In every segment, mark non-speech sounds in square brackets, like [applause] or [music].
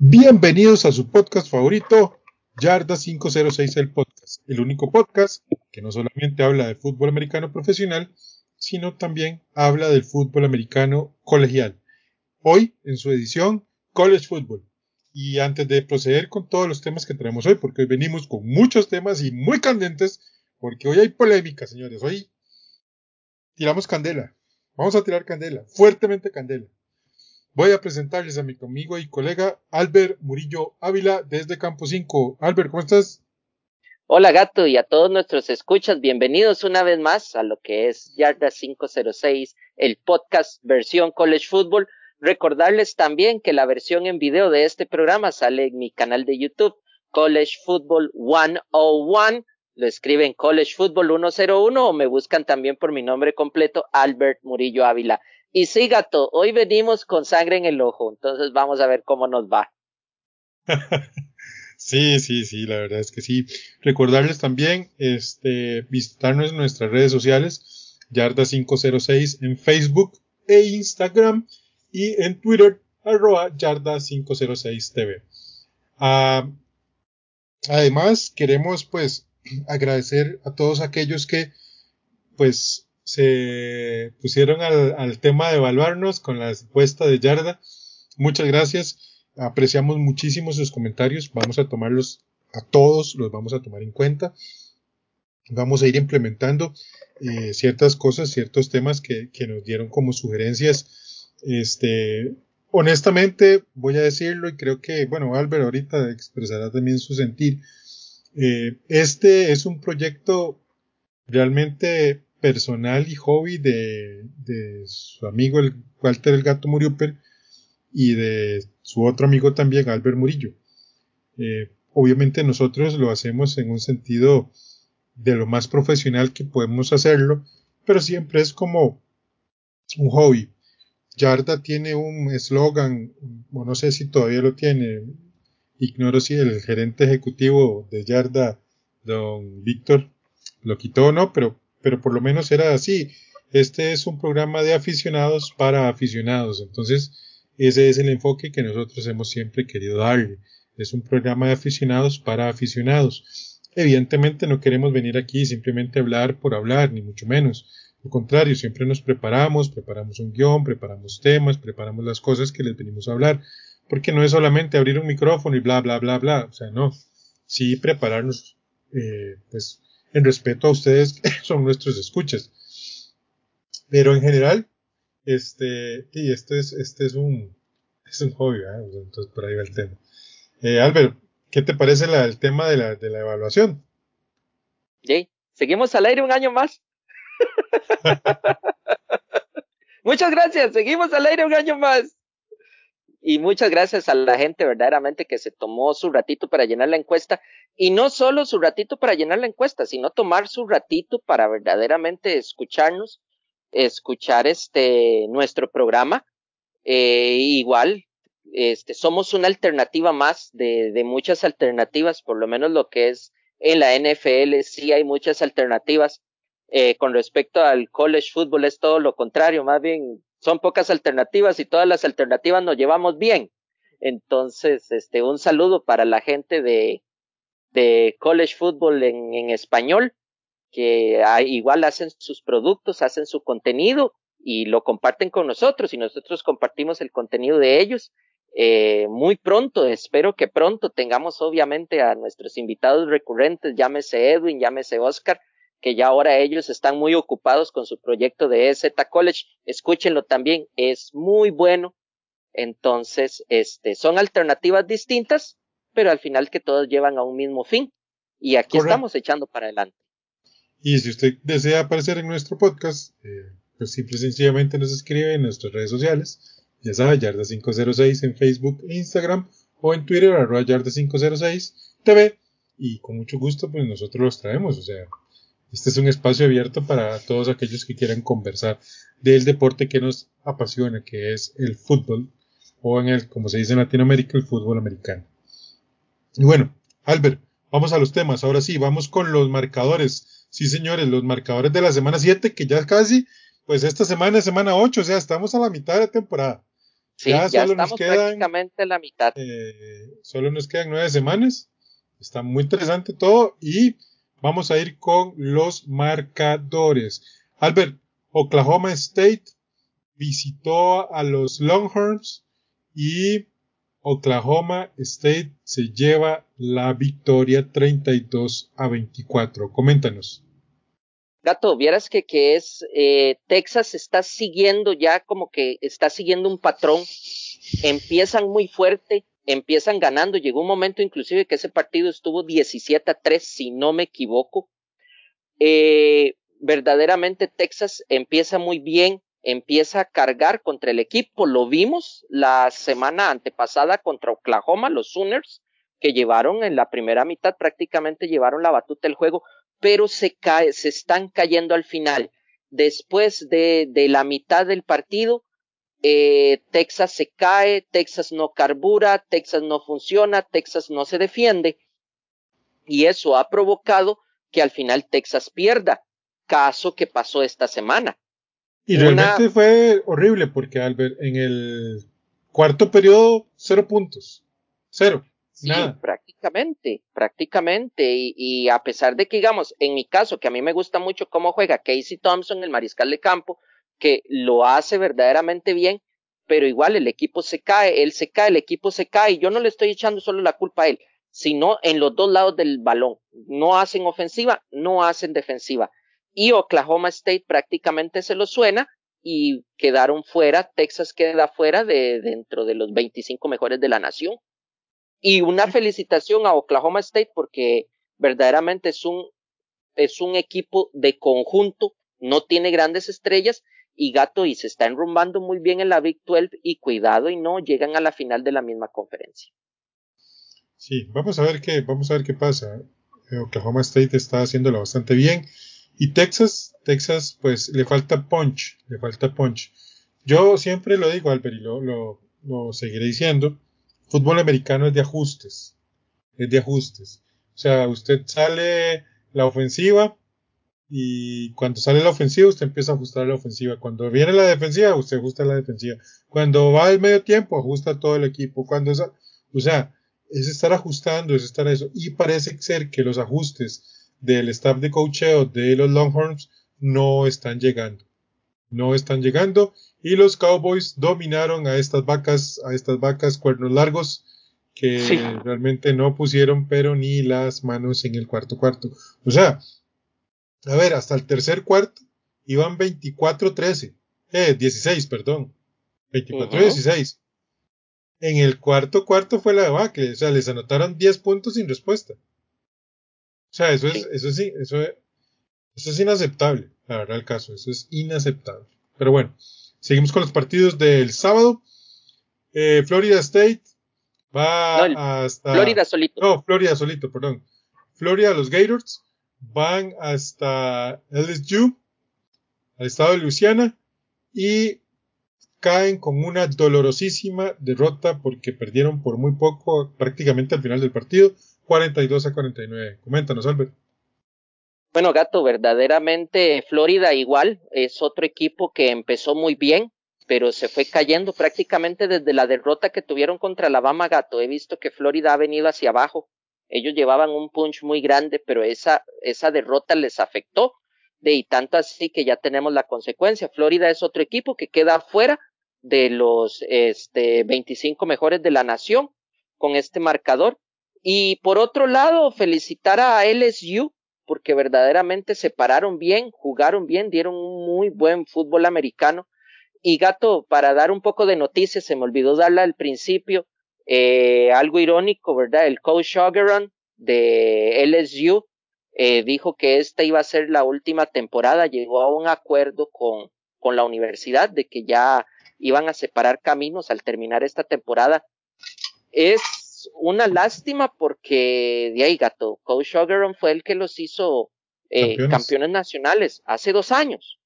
Bienvenidos a su podcast favorito, Yarda 506 el podcast, el único podcast que no solamente habla de fútbol americano profesional, sino también habla del fútbol americano colegial. Hoy, en su edición, College Football. Y antes de proceder con todos los temas que traemos hoy, porque hoy venimos con muchos temas y muy candentes, porque hoy hay polémica, señores. Hoy tiramos candela. Vamos a tirar candela, fuertemente candela. Voy a presentarles a mi amigo y colega Albert Murillo Ávila desde Campo 5. Albert, ¿cómo estás? Hola gato y a todos nuestros escuchas, bienvenidos una vez más a lo que es Yarda 506, el podcast versión College Football. Recordarles también que la versión en video de este programa sale en mi canal de YouTube, College Football 101. Lo escriben College Football 101 o me buscan también por mi nombre completo, Albert Murillo Ávila. Y sí, gato, hoy venimos con sangre en el ojo, entonces vamos a ver cómo nos va. [laughs] Sí, sí, sí, la verdad es que sí. Recordarles también, este, visitarnos en nuestras redes sociales, Yarda506 en Facebook e Instagram y en Twitter, arroba Yarda506TV. Ah, además, queremos pues [clears throat] agradecer a todos aquellos que pues se pusieron al, tema de evaluarnos con la encuesta de Yarda. Muchas gracias. Apreciamos muchísimo sus comentarios. Vamos a tomarlos a todos, los vamos a tomar en cuenta. Vamos a ir implementando eh, ciertas cosas, ciertos temas que, que, nos dieron como sugerencias. Este, honestamente, voy a decirlo y creo que, bueno, Albert ahorita expresará también su sentir. Eh, este es un proyecto realmente personal y hobby de, de su amigo el Walter el Gato Muriupel y de su otro amigo también, Albert Murillo. Eh, obviamente nosotros lo hacemos en un sentido de lo más profesional que podemos hacerlo, pero siempre es como un hobby. Yarda tiene un eslogan, o no sé si todavía lo tiene, ignoro si el gerente ejecutivo de Yarda, don Víctor, lo quitó o no, pero, pero por lo menos era así. Este es un programa de aficionados para aficionados. Entonces, ese es el enfoque que nosotros hemos siempre querido darle. Es un programa de aficionados para aficionados. Evidentemente no queremos venir aquí simplemente a hablar por hablar, ni mucho menos. Al contrario, siempre nos preparamos, preparamos un guion, preparamos temas, preparamos las cosas que les venimos a hablar. Porque no es solamente abrir un micrófono y bla, bla, bla, bla. O sea, no. Sí prepararnos, eh, pues, en respeto a ustedes que [laughs] son nuestros escuchas. Pero en general, este, y este es, este es un, es un hobby, ¿eh? entonces por ahí va el tema. Eh, Albert, ¿qué te parece la, el tema de la, de la evaluación? Jay, seguimos al aire un año más. [laughs] [laughs] muchas gracias, seguimos al aire un año más. Y muchas gracias a la gente verdaderamente que se tomó su ratito para llenar la encuesta. Y no solo su ratito para llenar la encuesta, sino tomar su ratito para verdaderamente escucharnos escuchar este nuestro programa. Eh, igual, este, somos una alternativa más de, de muchas alternativas, por lo menos lo que es en la NFL, sí hay muchas alternativas. Eh, con respecto al college football es todo lo contrario, más bien son pocas alternativas y todas las alternativas nos llevamos bien. Entonces, este, un saludo para la gente de, de college football en, en español que igual hacen sus productos, hacen su contenido y lo comparten con nosotros y nosotros compartimos el contenido de ellos. Eh, muy pronto, espero que pronto tengamos obviamente a nuestros invitados recurrentes, llámese Edwin, llámese Oscar, que ya ahora ellos están muy ocupados con su proyecto de EZ College. Escúchenlo también, es muy bueno, Entonces, este, son alternativas distintas, pero al final que todos llevan a un mismo fin. Y aquí estamos echando para adelante. Y si usted desea aparecer en nuestro podcast, eh, pues simple y sencillamente nos escribe en nuestras redes sociales. Ya sabe, Yarda506 en Facebook e Instagram o en Twitter, arroba Yarda506 TV. Y con mucho gusto, pues nosotros los traemos. O sea, este es un espacio abierto para todos aquellos que quieran conversar del deporte que nos apasiona, que es el fútbol o en el, como se dice en Latinoamérica, el fútbol americano. Y bueno, Albert, vamos a los temas. Ahora sí, vamos con los marcadores. Sí, señores, los marcadores de la semana 7, que ya casi, pues esta semana es semana 8, o sea, estamos a la mitad de la temporada. Sí, ya, solo estamos nos quedan, prácticamente la mitad. Eh, solo nos quedan nueve semanas. Está muy interesante todo y vamos a ir con los marcadores. Albert, Oklahoma State visitó a los Longhorns y Oklahoma State se lleva la victoria 32 a 24. Coméntanos. Gato, vieras que, que es, eh, Texas está siguiendo ya como que está siguiendo un patrón, empiezan muy fuerte, empiezan ganando, llegó un momento inclusive que ese partido estuvo 17 a 3, si no me equivoco. Eh, verdaderamente Texas empieza muy bien, empieza a cargar contra el equipo. Lo vimos la semana antepasada contra Oklahoma, los Sooners, que llevaron en la primera mitad, prácticamente llevaron la batuta del juego, pero se cae, se están cayendo al final. Después de, de la mitad del partido, eh, Texas se cae, Texas no carbura, Texas no funciona, Texas no se defiende. Y eso ha provocado que al final Texas pierda, caso que pasó esta semana. Y realmente fue horrible porque Albert, en el cuarto periodo, cero puntos. Cero. Sí, prácticamente, prácticamente. Y, y, a pesar de que, digamos, en mi caso, que a mí me gusta mucho cómo juega Casey Thompson, el mariscal de campo, que lo hace verdaderamente bien, pero igual el equipo se cae, él se cae, el equipo se cae. Y yo no le estoy echando solo la culpa a él, sino en los dos lados del balón. No hacen ofensiva, no hacen defensiva y Oklahoma State prácticamente se lo suena y quedaron fuera, Texas queda fuera de dentro de los 25 mejores de la nación. Y una felicitación a Oklahoma State porque verdaderamente es un, es un equipo de conjunto, no tiene grandes estrellas y gato y se está enrumbando muy bien en la Big 12 y cuidado y no llegan a la final de la misma conferencia. Sí, vamos a ver qué, vamos a ver qué pasa. Oklahoma State está haciéndolo bastante bien. Y Texas, Texas, pues le falta punch, le falta punch. Yo siempre lo digo, Albert, y lo, lo, lo seguiré diciendo, fútbol americano es de ajustes, es de ajustes. O sea, usted sale la ofensiva y cuando sale la ofensiva usted empieza a ajustar la ofensiva. Cuando viene la defensiva usted ajusta la defensiva. Cuando va el medio tiempo ajusta todo el equipo. Cuando esa, o sea, es estar ajustando, es estar eso. Y parece ser que los ajustes del staff de coacheo de los Longhorns no están llegando. No están llegando y los Cowboys dominaron a estas vacas, a estas vacas cuernos largos que realmente no pusieron pero ni las manos en el cuarto cuarto. O sea, a ver, hasta el tercer cuarto iban 24-13, eh, 16, perdón, 24-16. En el cuarto cuarto fue la debacle, o sea, les anotaron 10 puntos sin respuesta. O sea, eso es, eso sí, eso es, eso es inaceptable, la verdad el caso, eso es inaceptable. Pero bueno, seguimos con los partidos del sábado. Eh, Florida State va hasta. Florida solito. No, Florida solito, perdón. Florida, los Gators van hasta LSU, al estado de Luisiana, y caen con una dolorosísima derrota porque perdieron por muy poco, prácticamente al final del partido, 42 a 49. Coméntanos, Albert. Bueno, Gato, verdaderamente Florida igual es otro equipo que empezó muy bien, pero se fue cayendo prácticamente desde la derrota que tuvieron contra Alabama, Gato. He visto que Florida ha venido hacia abajo. Ellos llevaban un punch muy grande, pero esa, esa derrota les afectó. De y tanto así que ya tenemos la consecuencia. Florida es otro equipo que queda fuera de los este, 25 mejores de la nación con este marcador. Y por otro lado, felicitar a LSU porque verdaderamente se pararon bien, jugaron bien, dieron un muy buen fútbol americano y gato, para dar un poco de noticias, se me olvidó darla al principio, eh, algo irónico, ¿verdad? El coach Ogeron de LSU eh, dijo que esta iba a ser la última temporada, llegó a un acuerdo con, con la universidad de que ya iban a separar caminos al terminar esta temporada. Es una lástima porque de ahí, gato, Coach Ogeron fue el que los hizo eh, campeones. campeones. nacionales hace dos años.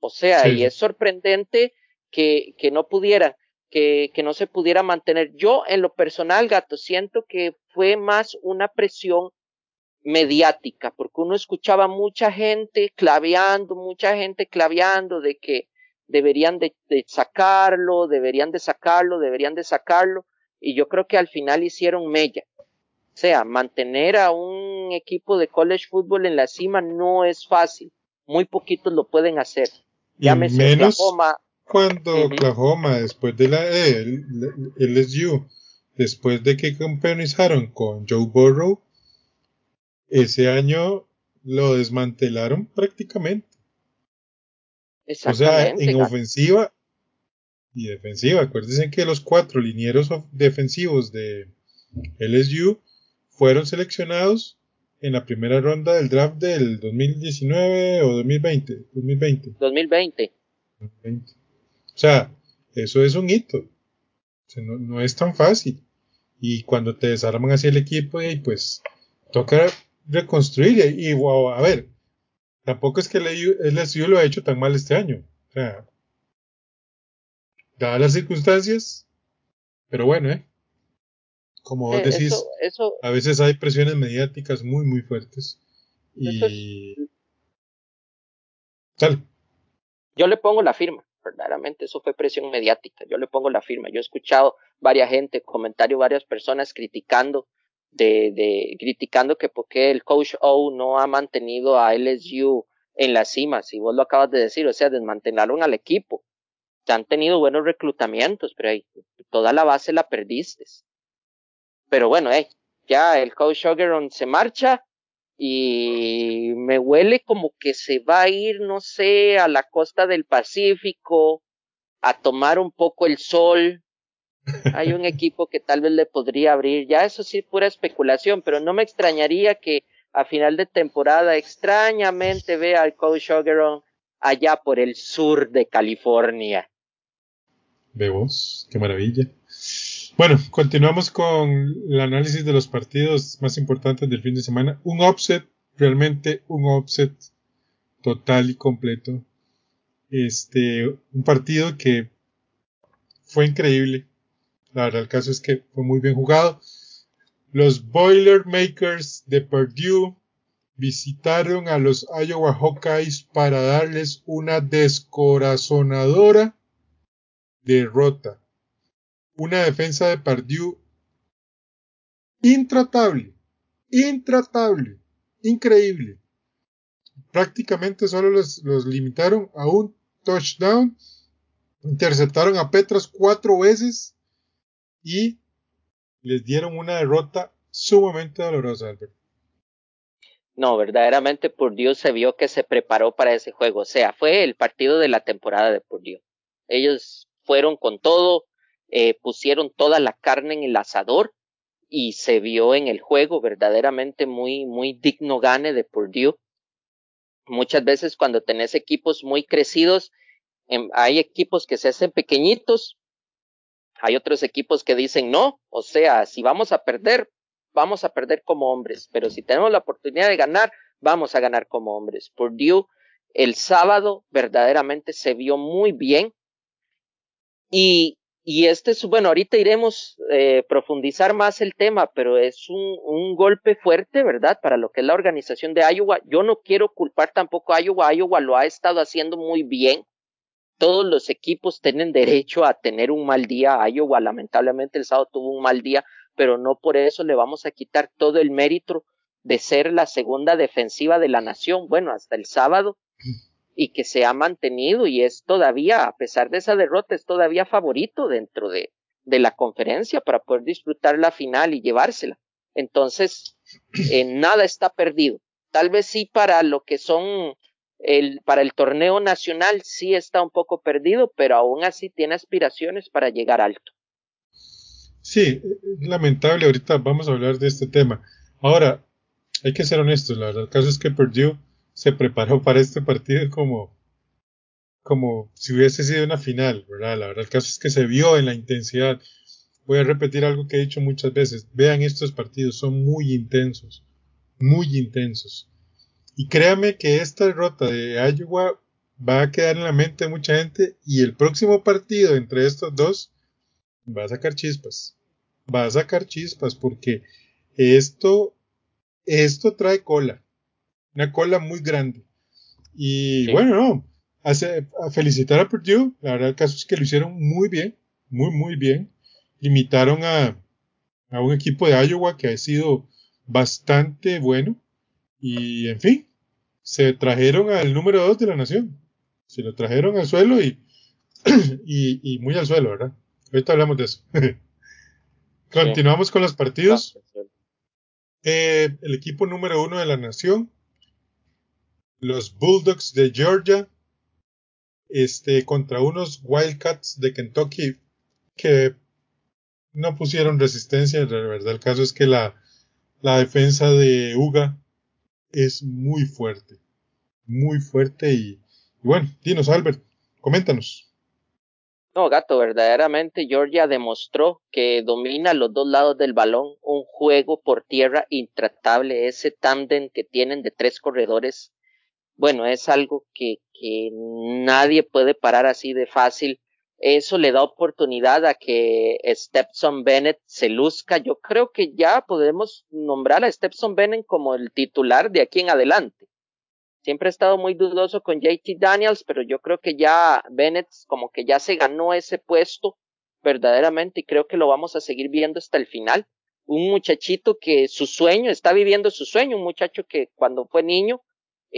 O sea, sí. y es sorprendente que, que no pudiera, que, que no se pudiera mantener. Yo, en lo personal, gato, siento que fue más una presión mediática, porque uno escuchaba mucha gente claveando, mucha gente claveando de que deberían de, de, sacarlo, deberían de sacarlo, deberían de sacarlo, y yo creo que al final hicieron mella. O sea, mantener a un equipo de college football en la cima no es fácil, muy poquitos lo pueden hacer. Llámese menos Oklahoma. Cuando uh -huh. Oklahoma, después de la eh, LSU, después de que campeonizaron con Joe Burrow, ese año lo desmantelaron prácticamente. O sea, en ofensiva y defensiva. Acuérdense que los cuatro linieros defensivos de LSU fueron seleccionados en la primera ronda del draft del 2019 o 2020. 2020. 2020. 2020. O sea, eso es un hito. O sea, no, no, es tan fácil. Y cuando te desarman así el equipo, y pues toca reconstruir. Y, wow, a ver, tampoco es que el LSU lo ha hecho tan mal este año. O sea, dadas las circunstancias, pero bueno, ¿eh? Como vos decís, eso, eso, a veces hay presiones mediáticas muy, muy fuertes. Y. Es... Tal. Yo le pongo la firma, verdaderamente, eso fue presión mediática. Yo le pongo la firma. Yo he escuchado varias gente, comentarios, varias personas criticando de, de criticando que porque el coach O no ha mantenido a LSU en la cima, si vos lo acabas de decir, o sea, desmantelaron al equipo. Se han tenido buenos reclutamientos, pero ahí toda la base la perdiste. Pero bueno, ya el coach Ogeron se marcha y me huele como que se va a ir, no sé, a la costa del Pacífico a tomar un poco el sol, hay un [laughs] equipo que tal vez le podría abrir, ya eso sí, pura especulación, pero no me extrañaría que a final de temporada extrañamente vea al coach Ogeron allá por el sur de California. Vemos, qué maravilla. Bueno, continuamos con el análisis de los partidos más importantes del fin de semana. Un offset, realmente un offset total y completo. Este, un partido que fue increíble la verdad, el caso es que fue muy bien jugado. Los Boilermakers de Purdue visitaron a los Iowa Hawkeyes para darles una descorazonadora derrota. Una defensa de Purdue intratable, intratable, increíble. Prácticamente solo los, los limitaron a un touchdown. Interceptaron a Petras cuatro veces y les dieron una derrota sumamente dolorosa, Albert. No, verdaderamente Purdue se vio que se preparó para ese juego. O sea, fue el partido de la temporada de Purdue. Ellos fueron con todo, eh, pusieron toda la carne en el asador y se vio en el juego verdaderamente muy, muy digno gane de Purdue. Muchas veces cuando tenés equipos muy crecidos, eh, hay equipos que se hacen pequeñitos hay otros equipos que dicen no, o sea, si vamos a perder, vamos a perder como hombres, pero si tenemos la oportunidad de ganar, vamos a ganar como hombres. Purdue el sábado verdaderamente se vio muy bien y, y este es, bueno, ahorita iremos eh, profundizar más el tema, pero es un, un golpe fuerte, ¿verdad? Para lo que es la organización de Iowa. Yo no quiero culpar tampoco a Iowa, Iowa lo ha estado haciendo muy bien todos los equipos tienen derecho a tener un mal día. Iowa lamentablemente el sábado tuvo un mal día, pero no por eso le vamos a quitar todo el mérito de ser la segunda defensiva de la nación, bueno, hasta el sábado, y que se ha mantenido y es todavía, a pesar de esa derrota, es todavía favorito dentro de, de la conferencia para poder disfrutar la final y llevársela. Entonces, eh, nada está perdido. Tal vez sí para lo que son el, para el torneo nacional sí está un poco perdido, pero aún así tiene aspiraciones para llegar alto. Sí, lamentable, ahorita vamos a hablar de este tema. Ahora, hay que ser honestos, la verdad, el caso es que Purdue se preparó para este partido como, como si hubiese sido una final, ¿verdad? La verdad, el caso es que se vio en la intensidad. Voy a repetir algo que he dicho muchas veces. Vean estos partidos, son muy intensos, muy intensos. Y créame que esta derrota de Iowa va a quedar en la mente de mucha gente y el próximo partido entre estos dos va a sacar chispas. Va a sacar chispas porque esto, esto trae cola. Una cola muy grande. Y bueno, no. Hace, a felicitar a Purdue. La verdad, el caso es que lo hicieron muy bien. Muy, muy bien. Limitaron a, a un equipo de Iowa que ha sido bastante bueno. Y en fin, se trajeron al número 2 de la nación. Se lo trajeron al suelo y, [clears throat] y, y, muy al suelo, ¿verdad? Ahorita hablamos de eso. [laughs] Continuamos con los partidos. Eh, el equipo número uno de la nación, los Bulldogs de Georgia, este, contra unos Wildcats de Kentucky que no pusieron resistencia. La verdad, el caso es que la, defensa de Uga es muy fuerte. Muy fuerte y, y bueno, dinos Albert, coméntanos. No, gato, verdaderamente Georgia demostró que domina los dos lados del balón, un juego por tierra intratable, ese tándem que tienen de tres corredores, bueno, es algo que, que nadie puede parar así de fácil. Eso le da oportunidad a que Stepson Bennett se luzca. Yo creo que ya podemos nombrar a Stepson Bennett como el titular de aquí en adelante. Siempre he estado muy dudoso con JT Daniels, pero yo creo que ya Bennett como que ya se ganó ese puesto verdaderamente y creo que lo vamos a seguir viendo hasta el final. Un muchachito que su sueño, está viviendo su sueño, un muchacho que cuando fue niño,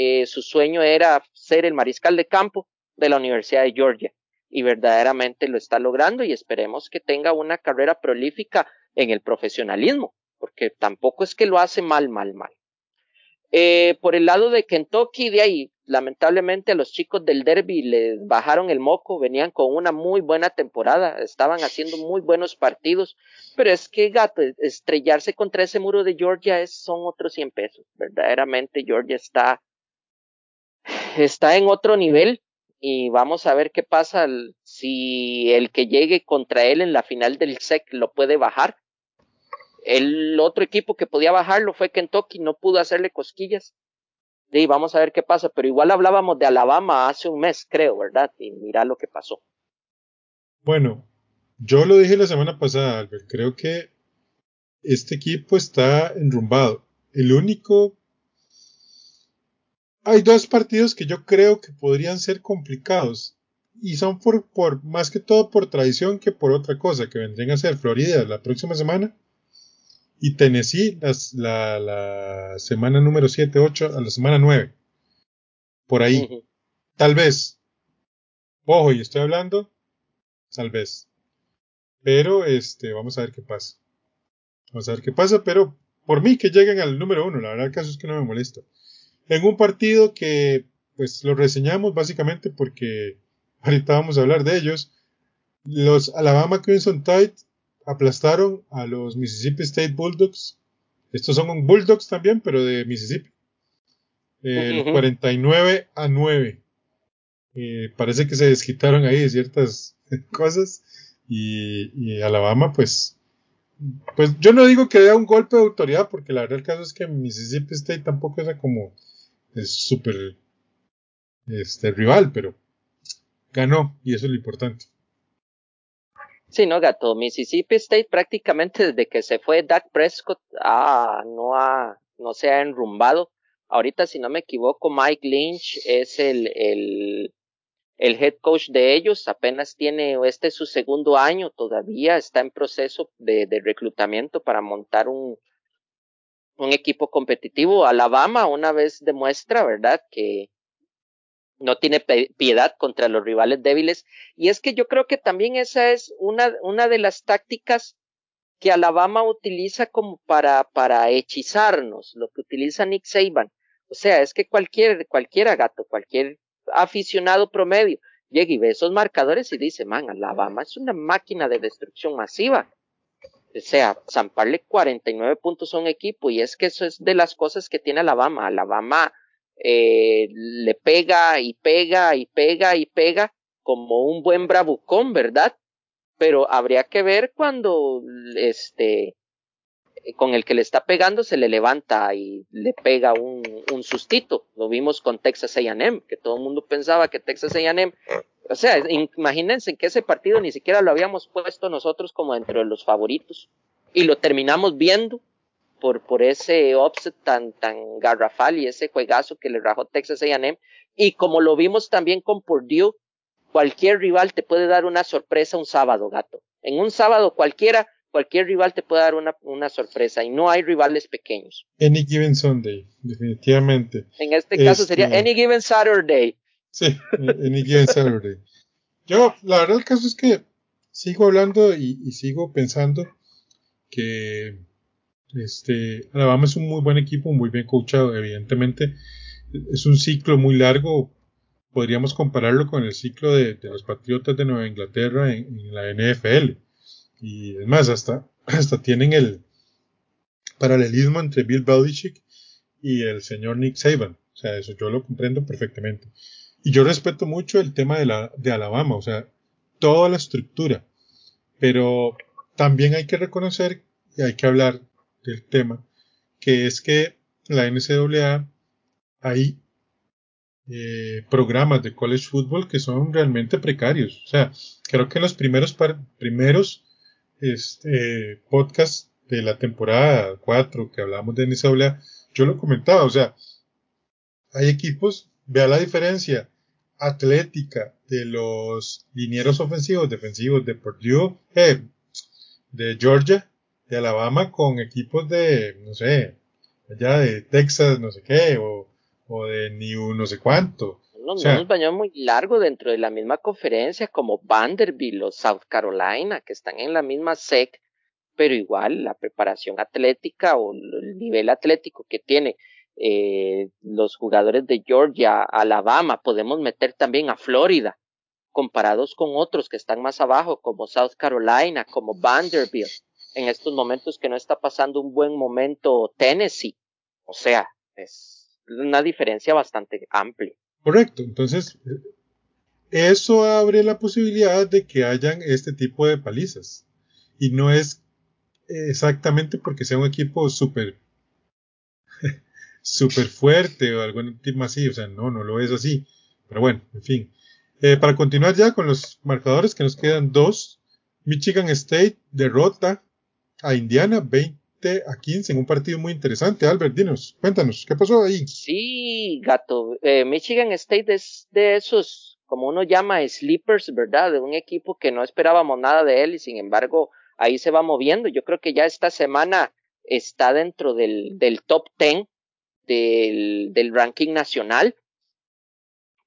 eh, su sueño era ser el mariscal de campo de la Universidad de Georgia y verdaderamente lo está logrando y esperemos que tenga una carrera prolífica en el profesionalismo, porque tampoco es que lo hace mal, mal, mal. Eh, por el lado de Kentucky, de ahí, lamentablemente a los chicos del derby les bajaron el moco, venían con una muy buena temporada, estaban haciendo muy buenos partidos, pero es que gato, estrellarse contra ese muro de Georgia es, son otros 100 pesos. Verdaderamente Georgia está, está en otro nivel y vamos a ver qué pasa si el que llegue contra él en la final del SEC lo puede bajar el otro equipo que podía bajarlo fue Kentucky, no pudo hacerle cosquillas. Y vamos a ver qué pasa, pero igual hablábamos de Alabama hace un mes, creo, ¿verdad? Y mira lo que pasó. Bueno, yo lo dije la semana pasada, Albert, creo que este equipo está enrumbado. El único... Hay dos partidos que yo creo que podrían ser complicados y son por, por más que todo por tradición que por otra cosa, que vendrían a ser Florida la próxima semana y Tennessee la, la semana número 7, 8, a la semana 9. Por ahí. Tal vez. Ojo, y estoy hablando. Tal vez. Pero este, vamos a ver qué pasa. Vamos a ver qué pasa, pero por mí que lleguen al número 1, la verdad el caso es que no me molesta. En un partido que pues lo reseñamos básicamente porque ahorita vamos a hablar de ellos. Los Alabama Crimson Tide aplastaron a los Mississippi State Bulldogs. Estos son Bulldogs también, pero de Mississippi. El 49 a 9. Eh, parece que se desquitaron ahí de ciertas [laughs] cosas. Y, Alabama, pues, pues yo no digo que dé un golpe de autoridad, porque la verdad el caso es que Mississippi State tampoco es como es súper este rival, pero ganó y eso es lo importante. Sí, no, gato. Mississippi State prácticamente desde que se fue Dak Prescott ah, no, ha, no se ha enrumbado. Ahorita, si no me equivoco, Mike Lynch es el, el, el head coach de ellos. Apenas tiene, este es su segundo año, todavía está en proceso de, de reclutamiento para montar un, un equipo competitivo. Alabama una vez demuestra, ¿verdad? Que, no tiene piedad contra los rivales débiles. Y es que yo creo que también esa es una, una de las tácticas que Alabama utiliza como para, para hechizarnos, lo que utiliza Nick Saban. O sea, es que cualquier, cualquiera gato, cualquier aficionado promedio llega y ve esos marcadores y dice, man, Alabama es una máquina de destrucción masiva. O sea, zamparle 49 puntos a un equipo y es que eso es de las cosas que tiene Alabama. Alabama eh, le pega y pega y pega y pega como un buen bravucón, ¿verdad? Pero habría que ver cuando este con el que le está pegando se le levanta y le pega un, un sustito. Lo vimos con Texas A&M, que todo el mundo pensaba que Texas A&M, o sea, imagínense que ese partido ni siquiera lo habíamos puesto nosotros como dentro de los favoritos y lo terminamos viendo por, por ese offset tan, tan garrafal y ese juegazo que le rajó Texas A&M y como lo vimos también con Purdue, cualquier rival te puede dar una sorpresa un sábado, gato. En un sábado cualquiera cualquier rival te puede dar una, una, sorpresa y no hay rivales pequeños. Any Given Sunday, definitivamente. En este caso sería este, Any Given Saturday. Sí, Any Given Saturday. Yo, la verdad, el caso es que sigo hablando y, y, sigo pensando que este Alabama es un muy buen equipo, muy bien coachado, evidentemente. Es un ciclo muy largo. Podríamos compararlo con el ciclo de, de los Patriotas de Nueva Inglaterra en, en la NFL y es más, hasta, hasta tienen el paralelismo entre Bill Belichick y el señor Nick Saban. O sea, eso yo lo comprendo perfectamente. Y yo respeto mucho el tema de, la, de Alabama, o sea, toda la estructura. Pero también hay que reconocer y hay que hablar del tema, que es que la NCAA hay eh, programas de college football que son realmente precarios. O sea, creo que en los primeros, primeros este podcast de la temporada 4 que hablamos de NCAA, yo lo comentaba, o sea, hay equipos, vea la diferencia atlética de los linieros ofensivos, defensivos de Purdue, eh, de Georgia, de Alabama, con equipos de, no sé, allá de Texas, no sé qué, o, o de New no sé cuánto. No, no nos bañamos muy largo dentro de la misma conferencia como Vanderbilt o South Carolina, que están en la misma SEC, pero igual la preparación atlética o el nivel atlético que tiene eh, los jugadores de Georgia, Alabama, podemos meter también a Florida, comparados con otros que están más abajo, como South Carolina, como Vanderbilt, en estos momentos que no está pasando un buen momento Tennessee. O sea, es una diferencia bastante amplia. Correcto, entonces eso abre la posibilidad de que hayan este tipo de palizas. Y no es exactamente porque sea un equipo súper súper fuerte o algún tipo así, o sea, no, no lo es así. Pero bueno, en fin. Eh, para continuar ya con los marcadores, que nos quedan dos. Michigan State derrota a Indiana 20 a 15 en un partido muy interesante. Albert, dinos, cuéntanos, ¿qué pasó ahí? Sí, gato. Eh, Michigan State es de esos, como uno llama, sleepers, ¿verdad? De un equipo que no esperábamos nada de él y sin embargo ahí se va moviendo. Yo creo que ya esta semana está dentro del, del top 10 del, del ranking nacional,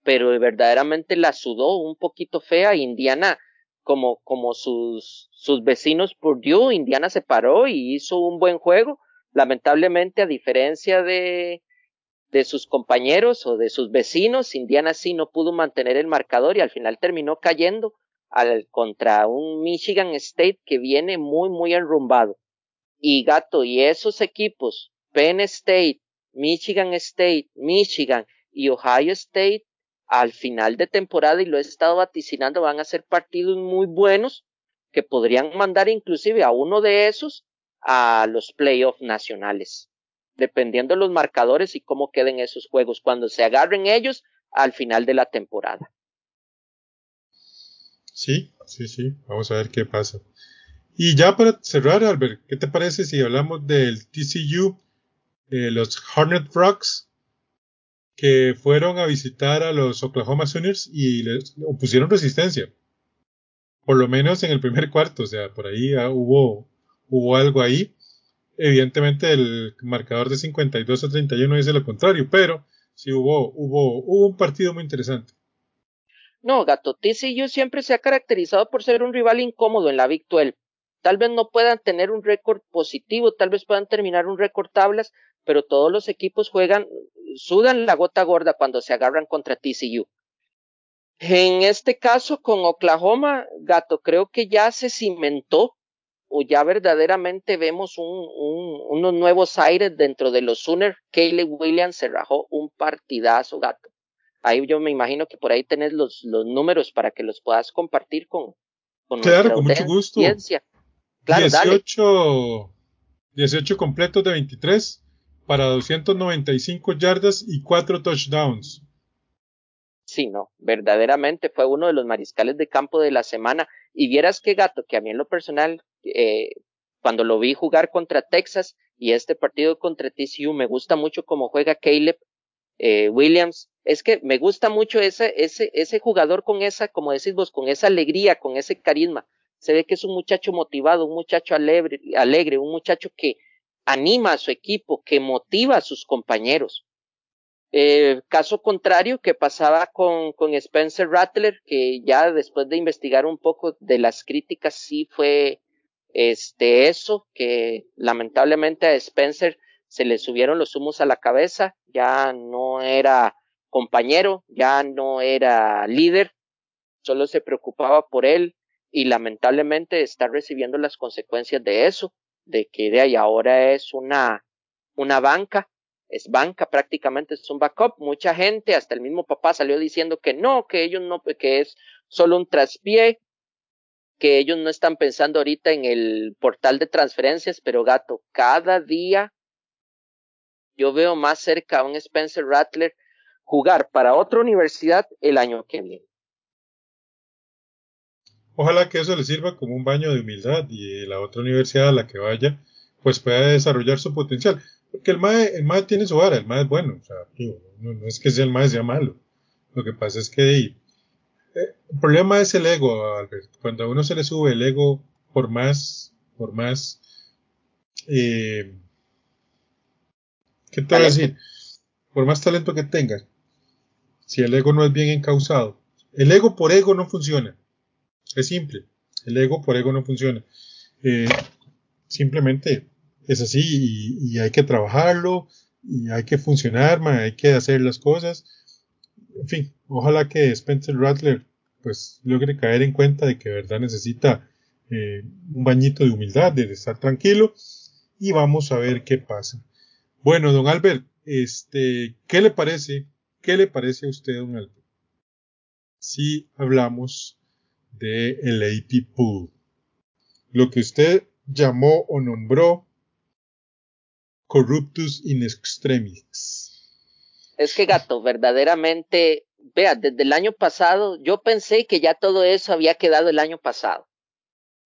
pero verdaderamente la sudó un poquito fea. Indiana como, como sus, sus vecinos Purdue, Indiana se paró y hizo un buen juego. Lamentablemente, a diferencia de, de sus compañeros o de sus vecinos, Indiana sí no pudo mantener el marcador y al final terminó cayendo al, contra un Michigan State que viene muy, muy enrumbado. Y gato, y esos equipos, Penn State, Michigan State, Michigan y Ohio State, al final de temporada y lo he estado vaticinando, van a ser partidos muy buenos que podrían mandar inclusive a uno de esos a los playoffs nacionales, dependiendo de los marcadores y cómo queden esos juegos cuando se agarren ellos al final de la temporada. Sí, sí, sí, vamos a ver qué pasa. Y ya para cerrar, Albert, ¿qué te parece si hablamos del TCU, los Hornet Frogs, que fueron a visitar a los Oklahoma Sooners y les opusieron resistencia. Por lo menos en el primer cuarto, o sea, por ahí ah, hubo, algo ahí. Evidentemente el marcador de 52 a 31 dice lo contrario, pero sí hubo, hubo, hubo un partido muy interesante. No, Gato, TCU siempre se ha caracterizado por ser un rival incómodo en la Big Tal vez no puedan tener un récord positivo, tal vez puedan terminar un récord tablas, pero todos los equipos juegan, sudan la gota gorda cuando se agarran contra TCU. En este caso con Oklahoma, Gato, creo que ya se cimentó o ya verdaderamente vemos un, un, unos nuevos aires dentro de los Sooners. Caleb Williams se rajó un partidazo, Gato. Ahí yo me imagino que por ahí tenés los, los números para que los puedas compartir con, con Claro, con mucho gusto. Claro, 18, 18 completos de 23 para 295 yardas y 4 touchdowns. Sí, no, verdaderamente fue uno de los mariscales de campo de la semana. Y vieras qué gato, que a mí en lo personal, eh, cuando lo vi jugar contra Texas y este partido contra TCU, me gusta mucho cómo juega Caleb eh, Williams. Es que me gusta mucho ese, ese, ese jugador con esa, como decís vos, con esa alegría, con ese carisma. Se ve que es un muchacho motivado, un muchacho alegre, alegre un muchacho que anima a su equipo, que motiva a sus compañeros. Eh, caso contrario que pasaba con, con Spencer Rattler, que ya después de investigar un poco de las críticas sí fue este eso, que lamentablemente a Spencer se le subieron los humos a la cabeza, ya no era compañero, ya no era líder, solo se preocupaba por él y lamentablemente está recibiendo las consecuencias de eso, de que de ahí ahora es una, una banca, es banca prácticamente, es un backup. Mucha gente, hasta el mismo papá salió diciendo que no, que ellos no, que es solo un traspié, que ellos no están pensando ahorita en el portal de transferencias, pero gato, cada día yo veo más cerca a un Spencer Rattler jugar para otra universidad el año que viene. Ojalá que eso le sirva como un baño de humildad y la otra universidad a la que vaya pues pueda desarrollar su potencial. Porque el MAE, el MAE tiene su vara, el MAE es bueno, o sea, no, es que sea el MAE sea malo. Lo que pasa es que eh, el problema es el ego, Albert. Cuando a uno se le sube el ego, por más, por más, eh, ¿qué te voy a decir? Por más talento que tengas, si el ego no es bien encausado. El ego por ego no funciona. Es simple. El ego por ego no funciona. Eh, simplemente es así y, hay que trabajarlo y hay que funcionar, hay que hacer las cosas. En fin, ojalá que Spencer Rattler pues logre caer en cuenta de que verdad necesita eh, un bañito de humildad, de estar tranquilo y vamos a ver qué pasa. Bueno, don Albert, este, ¿qué le parece ¿Qué le parece a usted, don Albert? Si hablamos de el AP Pool, lo que usted llamó o nombró corruptus in extremis. Es que gato, verdaderamente, vea, desde el año pasado yo pensé que ya todo eso había quedado el año pasado.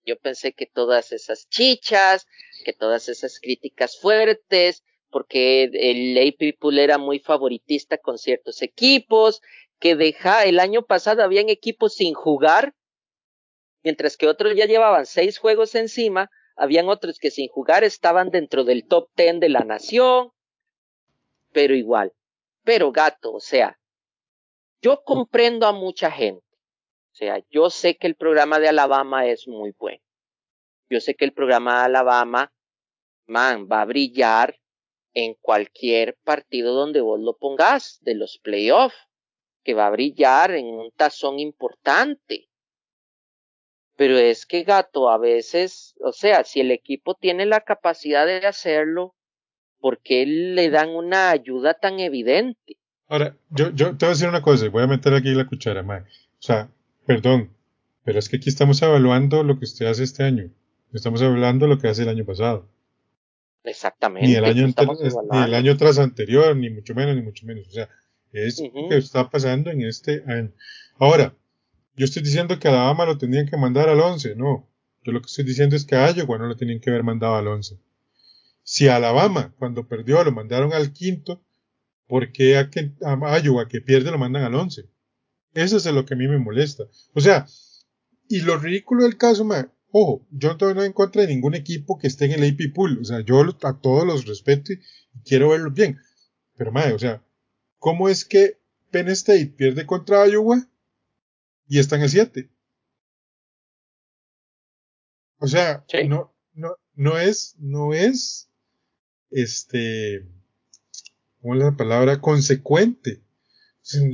Yo pensé que todas esas chichas, que todas esas críticas fuertes, porque el AP Pool era muy favoritista con ciertos equipos, que deja, el año pasado habían equipos sin jugar, mientras que otros ya llevaban seis juegos encima, habían otros que sin jugar estaban dentro del top ten de la nación, pero igual, pero gato, o sea, yo comprendo a mucha gente, o sea, yo sé que el programa de Alabama es muy bueno, yo sé que el programa de Alabama, man, va a brillar en cualquier partido donde vos lo pongas de los playoffs, que va a brillar en un tazón importante. Pero es que gato, a veces, o sea, si el equipo tiene la capacidad de hacerlo, ¿por qué le dan una ayuda tan evidente? Ahora, yo, yo te voy a decir una cosa, voy a meter aquí la cuchara, Mae. O sea, perdón, pero es que aquí estamos evaluando lo que usted hace este año. Estamos hablando de lo que hace el año pasado. Exactamente. Ni el año, ni el año tras anterior, ni mucho menos, ni mucho menos. O sea, es lo que está pasando en este año. Ahora, yo estoy diciendo que Alabama lo tenían que mandar al 11, no. Yo lo que estoy diciendo es que a Iowa no lo tenían que haber mandado al 11. Si a Alabama, cuando perdió, lo mandaron al quinto, ¿por qué a, que, a Iowa, que pierde, lo mandan al 11? Eso es lo que a mí me molesta. O sea, y lo ridículo del caso, man, Ojo, yo no en contra de ningún equipo que esté en el AP Pool. O sea, yo a todos los respeto y quiero verlos bien. Pero, madre, o sea, ¿cómo es que Penn State pierde contra Iowa y está en el 7? O sea, no, no, no es, no es, este, ¿cómo es la palabra? Consecuente.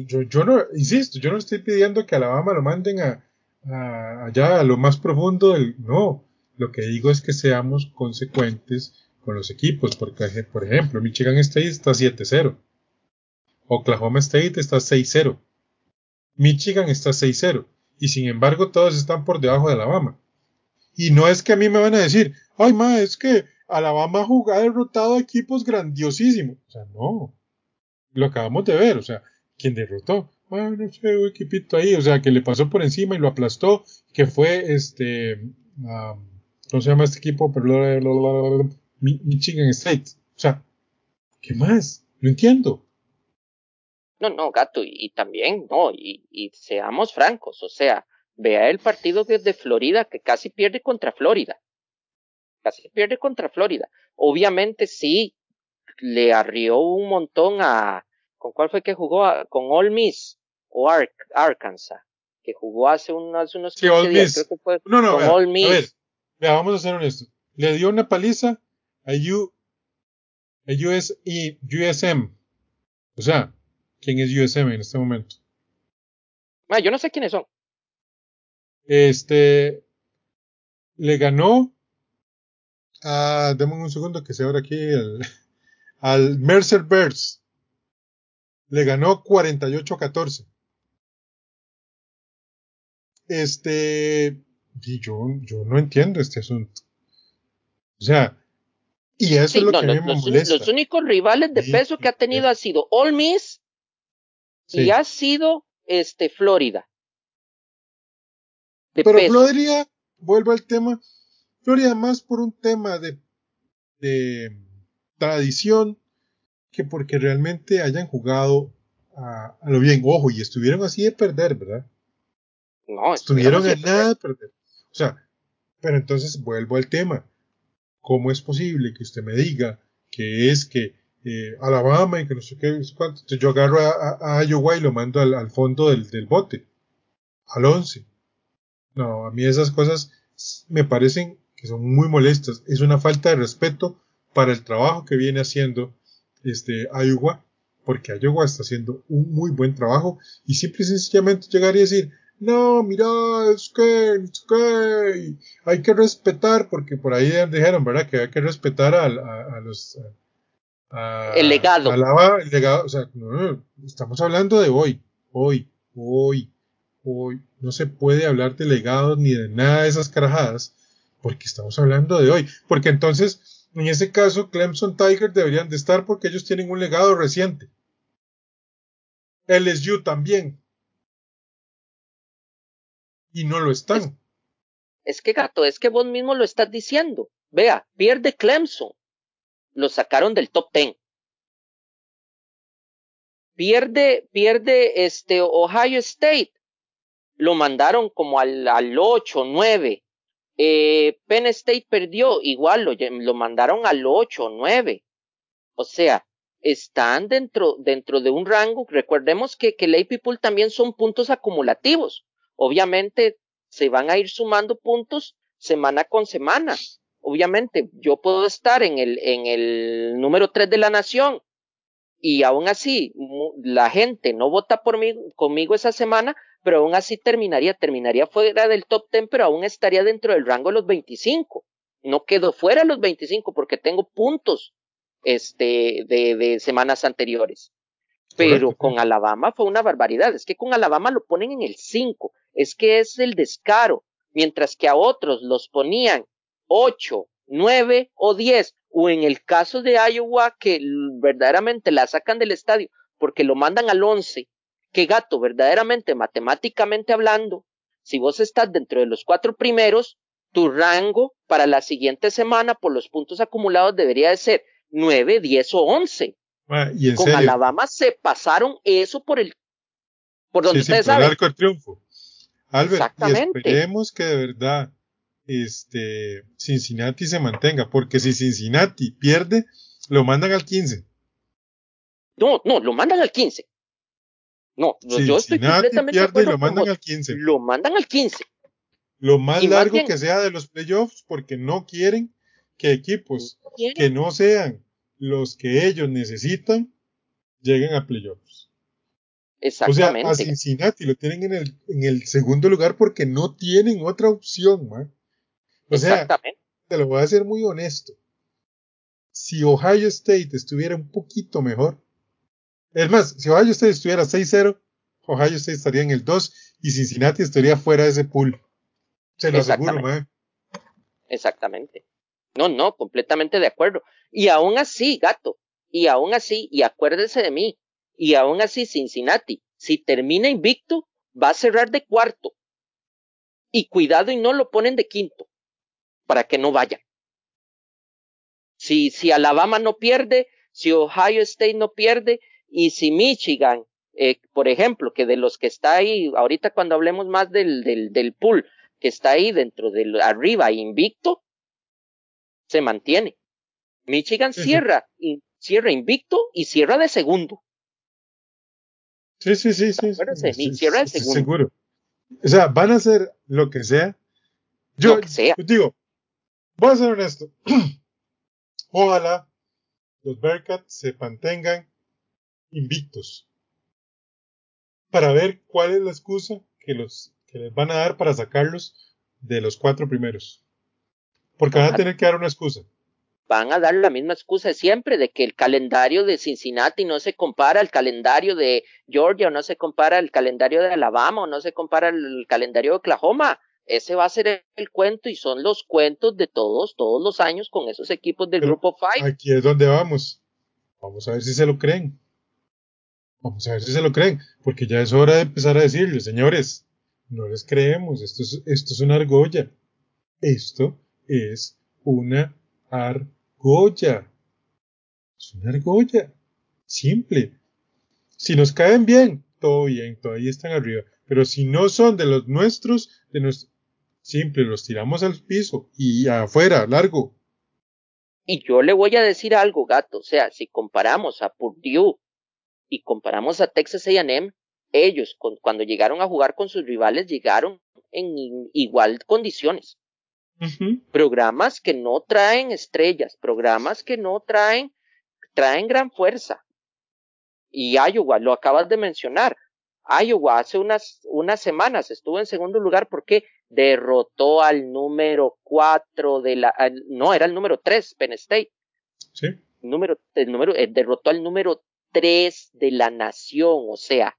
Yo, yo no, insisto, yo no estoy pidiendo que Alabama lo manden a, a, allá a lo más profundo del, no. Lo que digo es que seamos consecuentes con los equipos, porque, por ejemplo, Michigan State está 7-0. Oklahoma State está 6-0. Michigan está 6-0. Y sin embargo, todos están por debajo de Alabama. Y no es que a mí me van a decir, ay, ma, es que Alabama ha derrotado a equipos grandiosísimos. O sea, no. Lo acabamos de ver. O sea, ¿quién derrotó? Bueno, no sé, un equipito ahí. O sea, que le pasó por encima y lo aplastó. Que fue este. ¿Cómo se llama este equipo? Michigan State. O sea, ¿qué más? No entiendo. No, no, gato, y, también, no, y, y, seamos francos, o sea, vea el partido de Florida que casi pierde contra Florida. Casi pierde contra Florida. Obviamente sí, le arrió un montón a, ¿con cuál fue que jugó? con Ole Miss o Arkansas, que jugó hace unos, unos sí, días, creo que fue no, no, con Ole Miss. A ver, vea, vamos a ser honestos. Le dio una paliza a, U, a US, y USM. O sea, quién es USM en este momento. Ah, yo no sé quiénes son. Este le ganó a, dame un segundo que se abra aquí el, [laughs] al Mercer Birds. Le ganó 48-14. Este, y yo, yo no entiendo este asunto. O sea, y eso es lo que a mí me molesta. Los únicos rivales de peso que ha tenido ha sido All Miss y ha sido este Florida. Pero Florida, vuelvo al tema, Florida más por un tema de, de tradición que porque realmente hayan jugado a, lo bien. Ojo, y estuvieron así de perder, ¿verdad? No, estuvieron en nada de perder. O sea, pero entonces vuelvo al tema. ¿Cómo es posible que usted me diga que es que Alabama y que no sé qué, Entonces yo agarro a, a, Iowa y lo mando al, fondo del, bote, al 11. No, a mí esas cosas me parecen que son muy molestas. Es una falta de respeto para el trabajo que viene haciendo este Iowa, porque Iowa está haciendo un muy buen trabajo y simple y sencillamente llegar y decir, no, mira, es que, es que hay que respetar, porque por ahí dijeron, ¿verdad? Que hay que respetar a, a los, el legado. el legado, o sea, estamos hablando de hoy, hoy, hoy, hoy. No se puede hablar de legados ni de nada de esas carajadas, porque estamos hablando de hoy. Porque entonces, en ese caso, Clemson Tiger deberían de estar porque ellos tienen un legado reciente. LSU también. Y no lo están. Es, es que gato, es que vos mismo lo estás diciendo. Vea, pierde Clemson lo sacaron del top 10. Pierde, pierde este Ohio State, lo mandaron como al, al 8, 9. Eh, Penn State perdió, igual lo, lo mandaron al 8, 9. O sea, están dentro, dentro de un rango. Recordemos que, que el también son puntos acumulativos. Obviamente se van a ir sumando puntos semana con semana obviamente yo puedo estar en el, en el número 3 de la nación y aún así la gente no vota por mí, conmigo esa semana, pero aún así terminaría, terminaría fuera del top 10, pero aún estaría dentro del rango de los 25. No quedo fuera de los 25 porque tengo puntos este, de, de semanas anteriores. Pero con Alabama fue una barbaridad. Es que con Alabama lo ponen en el 5. Es que es el descaro. Mientras que a otros los ponían 8, 9 o 10, o en el caso de Iowa que verdaderamente la sacan del estadio porque lo mandan al 11, que gato, verdaderamente, matemáticamente hablando, si vos estás dentro de los cuatro primeros, tu rango para la siguiente semana por los puntos acumulados debería de ser 9, 10 o 11. Ah, ¿y Con Alabama se pasaron eso por el por donde ustedes saben. El arco de triunfo. Albert, y esperemos que de verdad este, Cincinnati se mantenga, porque si Cincinnati pierde, lo mandan al 15. No, no, lo mandan al 15. No, yo estoy completamente pierde y lo mandan al 15. Lo mandan al 15. Lo más largo que sea de los playoffs, porque no quieren que equipos que no sean los que ellos necesitan lleguen a playoffs. Exactamente. O sea, a Cincinnati lo tienen en el, en el segundo lugar porque no tienen otra opción, man. O sea, te lo voy a ser muy honesto. Si Ohio State estuviera un poquito mejor, es más, si Ohio State estuviera 6-0, Ohio State estaría en el 2 y Cincinnati estaría fuera de ese pool. Se lo aseguro, man. Exactamente. No, no, completamente de acuerdo. Y aún así, gato, y aún así, y acuérdese de mí, y aún así Cincinnati, si termina invicto, va a cerrar de cuarto. Y cuidado y no lo ponen de quinto, para que no vaya. Si, si Alabama no pierde, si Ohio State no pierde, y si Michigan, eh, por ejemplo, que de los que está ahí, ahorita cuando hablemos más del, del, del pool, que está ahí dentro del arriba invicto, se mantiene. Michigan cierra, cierra invicto y cierra de segundo. Sí, sí, sí, sí. sí, cierra de segundo. Seguro. O sea, van a hacer lo que sea. Yo, lo que sea. digo, voy a ser honesto. [clears throat] Ojalá los Bearcats se mantengan invictos. Para ver cuál es la excusa que, los, que les van a dar para sacarlos de los cuatro primeros. Porque van a tener que dar una excusa. Van a dar la misma excusa siempre de que el calendario de Cincinnati no se compara al calendario de Georgia, o no se compara al calendario de Alabama, o no se compara al calendario de Oklahoma. Ese va a ser el cuento y son los cuentos de todos, todos los años con esos equipos del grupo 5. Aquí es donde vamos. Vamos a ver si se lo creen. Vamos a ver si se lo creen, porque ya es hora de empezar a decirles, señores, no les creemos, esto es, esto es una argolla. Esto es una argolla. Es una argolla. Simple. Si nos caen bien, todo bien, todavía están arriba. Pero si no son de los nuestros, de nuestro, simple, los tiramos al piso y afuera, largo. Y yo le voy a decir algo, gato. O sea, si comparamos a Purdue y comparamos a Texas AM, ellos cuando llegaron a jugar con sus rivales llegaron en igual condiciones. Programas que no traen estrellas, programas que no traen, traen gran fuerza. Y Iowa, lo acabas de mencionar. Iowa hace unas, unas semanas estuvo en segundo lugar porque derrotó al número cuatro de la, no, era el número tres, Penn State. Sí. Número, el número, eh, derrotó al número tres de la nación, o sea,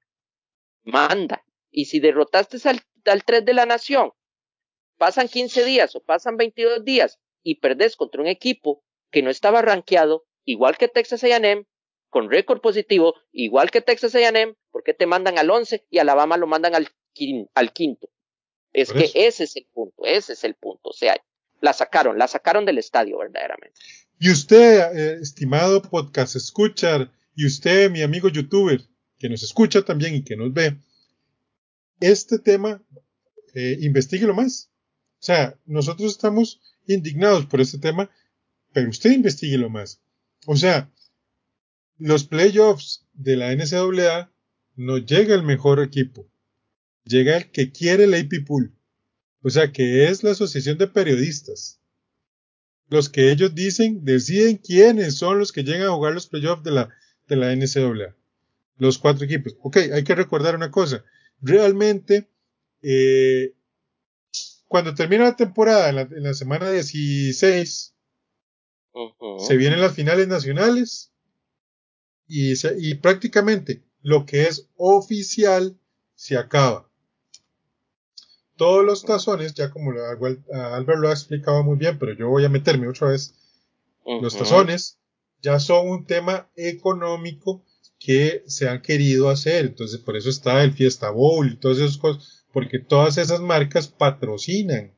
manda. Y si derrotaste al, al tres de la nación, pasan 15 días o pasan 22 días y perdés contra un equipo que no estaba rankeado, igual que Texas A&M, con récord positivo, igual que Texas A&M, ¿por qué te mandan al 11 y Alabama lo mandan al, al quinto? Es que ese es el punto, ese es el punto. O sea, la sacaron, la sacaron del estadio verdaderamente. Y usted, eh, estimado podcast escuchar, y usted, mi amigo youtuber, que nos escucha también y que nos ve, este tema, eh, investiguelo más. O sea, nosotros estamos indignados por este tema, pero usted lo más. O sea, los playoffs de la NCAA no llega el mejor equipo, llega el que quiere el AP Pool. O sea, que es la asociación de periodistas. Los que ellos dicen, deciden quiénes son los que llegan a jugar los playoffs de la, de la NCAA. Los cuatro equipos. Ok, hay que recordar una cosa. Realmente, eh, cuando termina la temporada, en la, semana 16, se vienen las finales nacionales y, y prácticamente lo que es oficial se acaba. Todos los tazones, ya como Albert lo ha explicado muy bien, pero yo voy a meterme otra vez, los tazones ya son un tema económico que se han querido hacer. Entonces, por eso está el Fiesta Bowl y todas esas cosas porque todas esas marcas patrocinan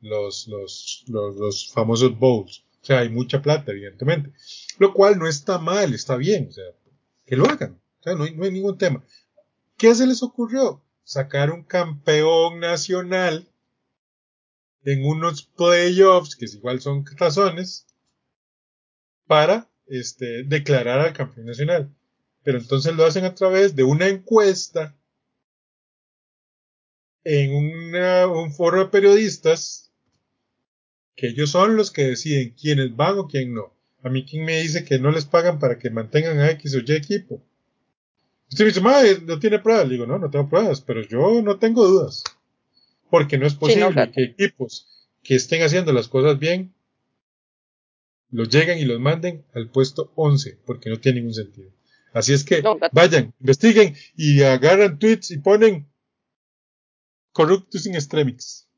los, los, los, famosos bowls. O sea, hay mucha plata, evidentemente. Lo cual no está mal, está bien. O sea, que lo hagan. O sea, no hay, no hay ningún tema. ¿Qué se les ocurrió? Sacar un campeón nacional en unos playoffs, que igual son tazones, para este, declarar al campeón nacional. Pero entonces lo hacen a través de una encuesta en un foro de periodistas que ellos son los que deciden quiénes van o quién no. A mí quién me dice que no les pagan para que mantengan a X o Y equipo. Usted me dice, madre, no tiene pruebas. Le digo, no, no tengo pruebas, pero yo no tengo dudas. Porque no es posible que equipos que estén haciendo las cosas bien los lleguen y los manden al puesto 11, porque no tiene ningún sentido. Así es que vayan, investiguen y agarran tweets y ponen Corruptus in Extremis.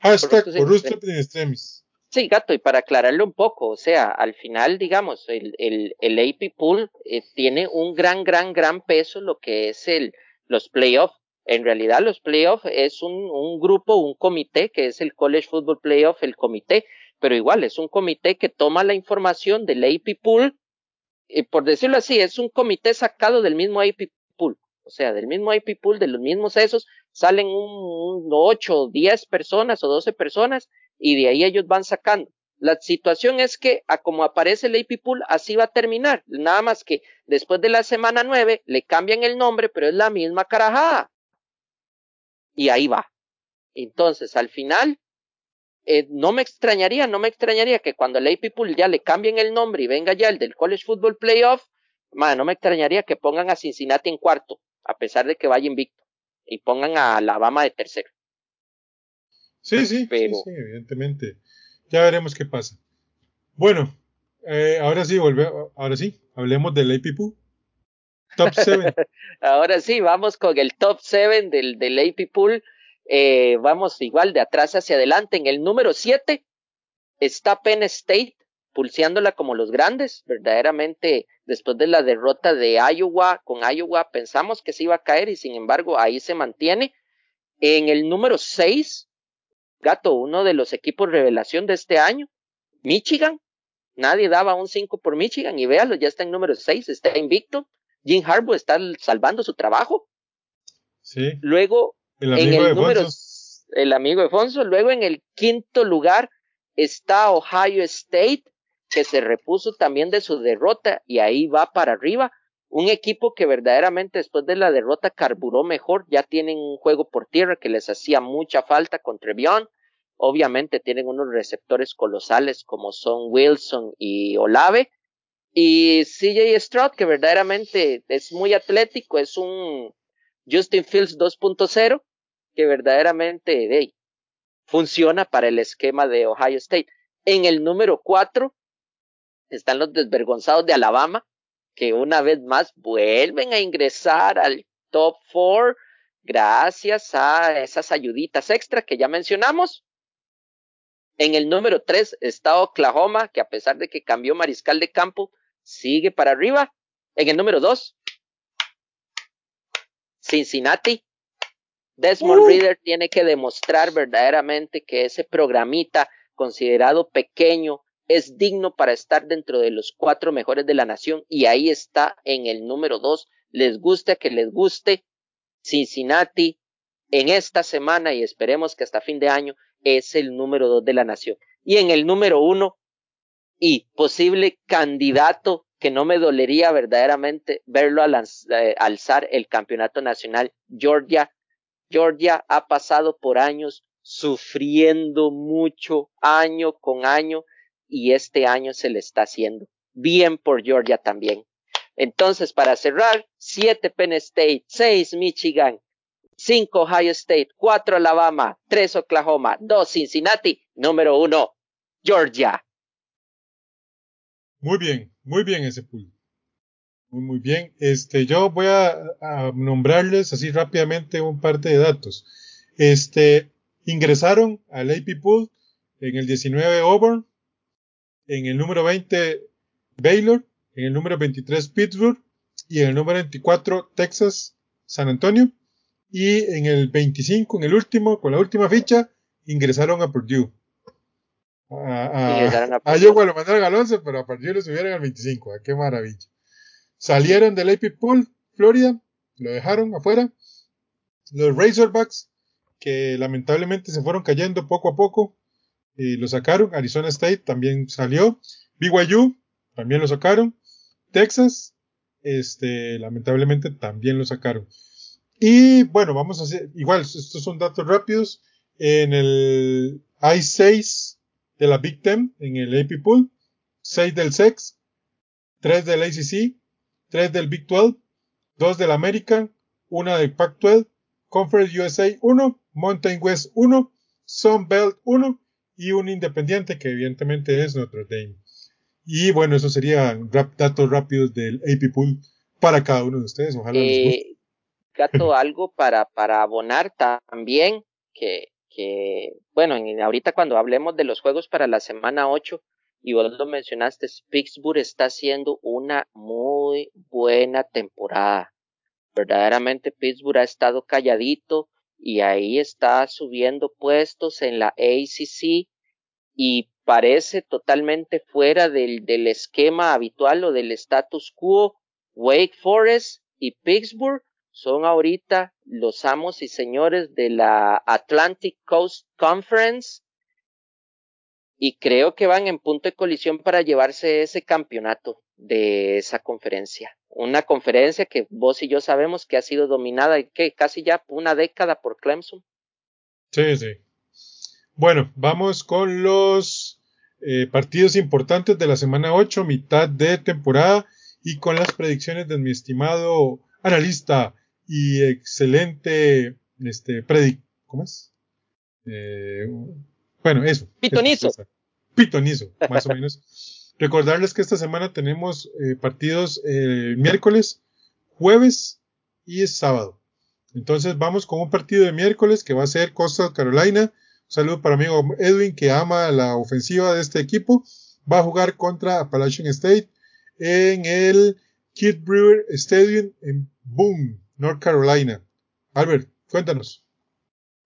Hashtag Corruptus in Extremis. Sí, gato, y para aclararlo un poco, o sea, al final, digamos, el, el, el AP Pool eh, tiene un gran, gran, gran peso lo que es el, los playoffs. En realidad, los playoffs es un, un grupo, un comité, que es el College Football Playoff, el comité, pero igual es un comité que toma la información del AP Pool, por decirlo así, es un comité sacado del mismo AP Pool, o sea, del mismo AP Pool, de los mismos esos, salen un, un 8, 10 personas o 12 personas y de ahí ellos van sacando. La situación es que, a como aparece AP Pool, así va a terminar. Nada más que después de la semana 9 le cambian el nombre, pero es la misma carajada. Y ahí va. Entonces, al final, eh, no me extrañaría, no me extrañaría que cuando AP Pool ya le cambien el nombre y venga ya el del College Football Playoff, no me extrañaría que pongan a Cincinnati en cuarto, a pesar de que vaya invicto, y pongan a Alabama de tercero. [laughs] Sí, sí, sí, evidentemente. Ya veremos qué pasa. Bueno, eh, ahora sí, volve, ahora sí, hablemos del AP Pool. Top [laughs] 7. ahora sí, vamos con el top 7 del, del AP Pool. Eh, vamos igual de atrás hacia adelante. En el número 7 está Penn State, pulseándola como los grandes. Verdaderamente, después de la derrota de Iowa, con Iowa pensamos que se iba a caer y sin embargo ahí se mantiene. En el número 6 Gato, uno de los equipos revelación de este año. Michigan, nadie daba un 5 por Michigan y véalo, ya está en número 6, está invicto. Jim Harbaugh está salvando su trabajo. Sí. Luego, el en el número, el amigo de Fonso, luego en el quinto lugar está Ohio State, que se repuso también de su derrota y ahí va para arriba. Un equipo que verdaderamente después de la derrota carburó mejor, ya tienen un juego por tierra que les hacía mucha falta con Trevion. Obviamente tienen unos receptores colosales como son Wilson y Olave. Y CJ Stroud, que verdaderamente es muy atlético, es un Justin Fields 2.0, que verdaderamente funciona para el esquema de Ohio State. En el número 4 están los desvergonzados de Alabama, que una vez más vuelven a ingresar al top four gracias a esas ayuditas extra que ya mencionamos. En el número tres está Oklahoma, que a pesar de que cambió mariscal de campo, sigue para arriba. En el número dos, Cincinnati. Desmond uh. Reader tiene que demostrar verdaderamente que ese programita considerado pequeño es digno para estar dentro de los cuatro mejores de la nación y ahí está en el número dos. Les guste que les guste, Cincinnati en esta semana y esperemos que hasta fin de año es el número dos de la nación. Y en el número uno y posible candidato que no me dolería verdaderamente verlo eh, alzar el campeonato nacional, Georgia. Georgia ha pasado por años sufriendo mucho año con año y este año se le está haciendo. Bien por Georgia también. Entonces, para cerrar, 7 Penn State, 6 Michigan, 5 Ohio State, 4 Alabama, 3 Oklahoma, 2 Cincinnati, número 1 Georgia. Muy bien, muy bien ese pool. Muy, muy bien. Este, yo voy a, a, nombrarles así rápidamente un par de datos. Este, ingresaron al AP Pool en el 19 Auburn, en el número 20 Baylor, en el número 23 Pittsburgh y en el número 24 Texas San Antonio y en el 25, en el último, con la última ficha, ingresaron a Purdue. A, a, Iowa lo mandaron al 11, pero a Purdue lo subieron al 25. Ah, ¡Qué maravilla! Salieron del AP Pool, Florida, lo dejaron afuera. Los Razorbacks, que lamentablemente se fueron cayendo poco a poco, lo sacaron. Arizona State también salió. BYU también lo sacaron. Texas, este, lamentablemente también lo sacaron. Y bueno, vamos a hacer, igual, estos son datos rápidos. En el I6 de la Big Ten, en el AP Pool, 6 del SEX, 3 del ACC, 3 del Big 12, dos del American, una del Pac-12, Conference USA 1, Mountain West 1, Sun Belt 1 y un independiente que evidentemente es Notre Dame. Y bueno, eso serían datos rápidos del AP Pool para cada uno de ustedes. Ojalá les guste. Eh, Gato, [laughs] algo para, para abonar también, que, que bueno, ahorita cuando hablemos de los juegos para la semana 8, y vos lo mencionaste, Pittsburgh está haciendo una muy buena temporada. Verdaderamente Pittsburgh ha estado calladito y ahí está subiendo puestos en la ACC y parece totalmente fuera del, del esquema habitual o del status quo. Wake Forest y Pittsburgh son ahorita los amos y señores de la Atlantic Coast Conference y creo que van en punto de colisión para llevarse ese campeonato de esa conferencia. Una conferencia que vos y yo sabemos que ha sido dominada que casi ya una década por Clemson. Sí, sí. Bueno, vamos con los eh, partidos importantes de la semana 8, mitad de temporada, y con las predicciones de mi estimado analista y excelente este, predic ¿cómo es? Eh, bueno, eso. Pitonizo. Pitonizo, más o menos. [laughs] Recordarles que esta semana tenemos eh, partidos eh, miércoles, jueves y sábado. Entonces vamos con un partido de miércoles que va a ser Costa Carolina. Un saludo para mi amigo Edwin que ama la ofensiva de este equipo. Va a jugar contra Appalachian State en el Kid Brewer Stadium en Boone, North Carolina. Albert, cuéntanos.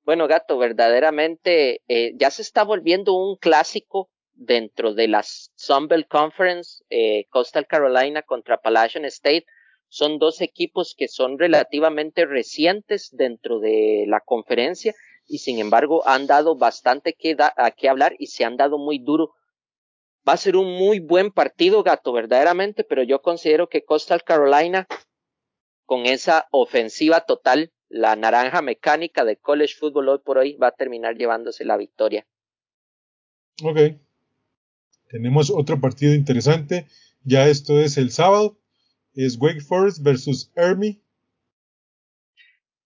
Bueno, gato, verdaderamente eh, ya se está volviendo un clásico dentro de las Sunbelt Conference, eh, Coastal Carolina contra Appalachian State. Son dos equipos que son relativamente recientes dentro de la conferencia y sin embargo han dado bastante que, a que hablar y se han dado muy duro. Va a ser un muy buen partido, gato, verdaderamente, pero yo considero que Coastal Carolina, con esa ofensiva total, la naranja mecánica de college football hoy por hoy va a terminar llevándose la victoria. Ok. Tenemos otro partido interesante. Ya esto es el sábado. Es Wake Forest versus Army.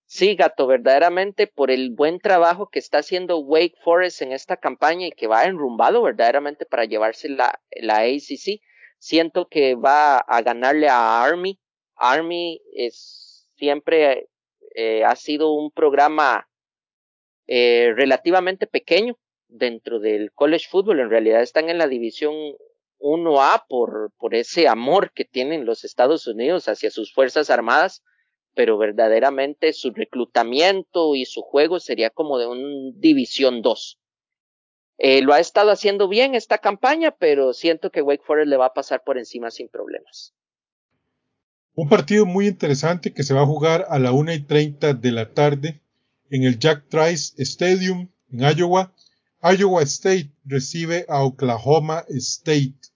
Sí, gato, verdaderamente por el buen trabajo que está haciendo Wake Forest en esta campaña y que va enrumbado verdaderamente para llevarse la, la ACC. Siento que va a ganarle a Army. Army es siempre eh, ha sido un programa eh, relativamente pequeño dentro del college football. En realidad están en la división 1A por, por ese amor que tienen los Estados Unidos hacia sus Fuerzas Armadas, pero verdaderamente su reclutamiento y su juego sería como de un División 2. Eh, lo ha estado haciendo bien esta campaña, pero siento que Wake Forest le va a pasar por encima sin problemas. Un partido muy interesante que se va a jugar a la una y treinta de la tarde en el Jack Trice Stadium en Iowa. Iowa State recibe a Oklahoma State.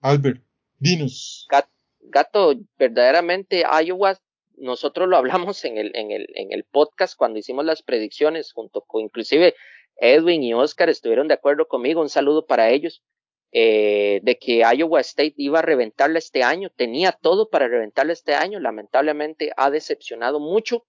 Albert, dinos. Gato, verdaderamente Iowa, nosotros lo hablamos en el, en el, en el podcast cuando hicimos las predicciones, junto con inclusive Edwin y Oscar estuvieron de acuerdo conmigo. Un saludo para ellos. Eh, de que Iowa State iba a reventarla este año, tenía todo para reventarla este año, lamentablemente ha decepcionado mucho.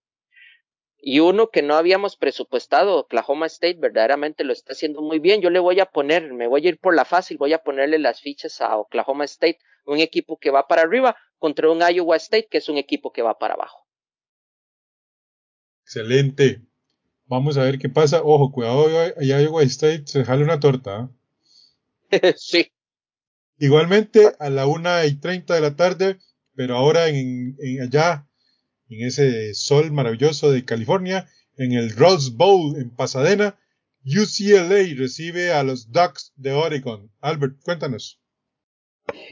Y uno que no habíamos presupuestado, Oklahoma State, verdaderamente lo está haciendo muy bien. Yo le voy a poner, me voy a ir por la fácil, voy a ponerle las fichas a Oklahoma State, un equipo que va para arriba contra un Iowa State que es un equipo que va para abajo. Excelente. Vamos a ver qué pasa. Ojo, cuidado, Iowa State se jale una torta. ¿eh? [laughs] sí. Igualmente a la una y treinta de la tarde, pero ahora en, allá, en ese sol maravilloso de California, en el Rose Bowl en Pasadena, UCLA recibe a los Ducks de Oregon. Albert, cuéntanos.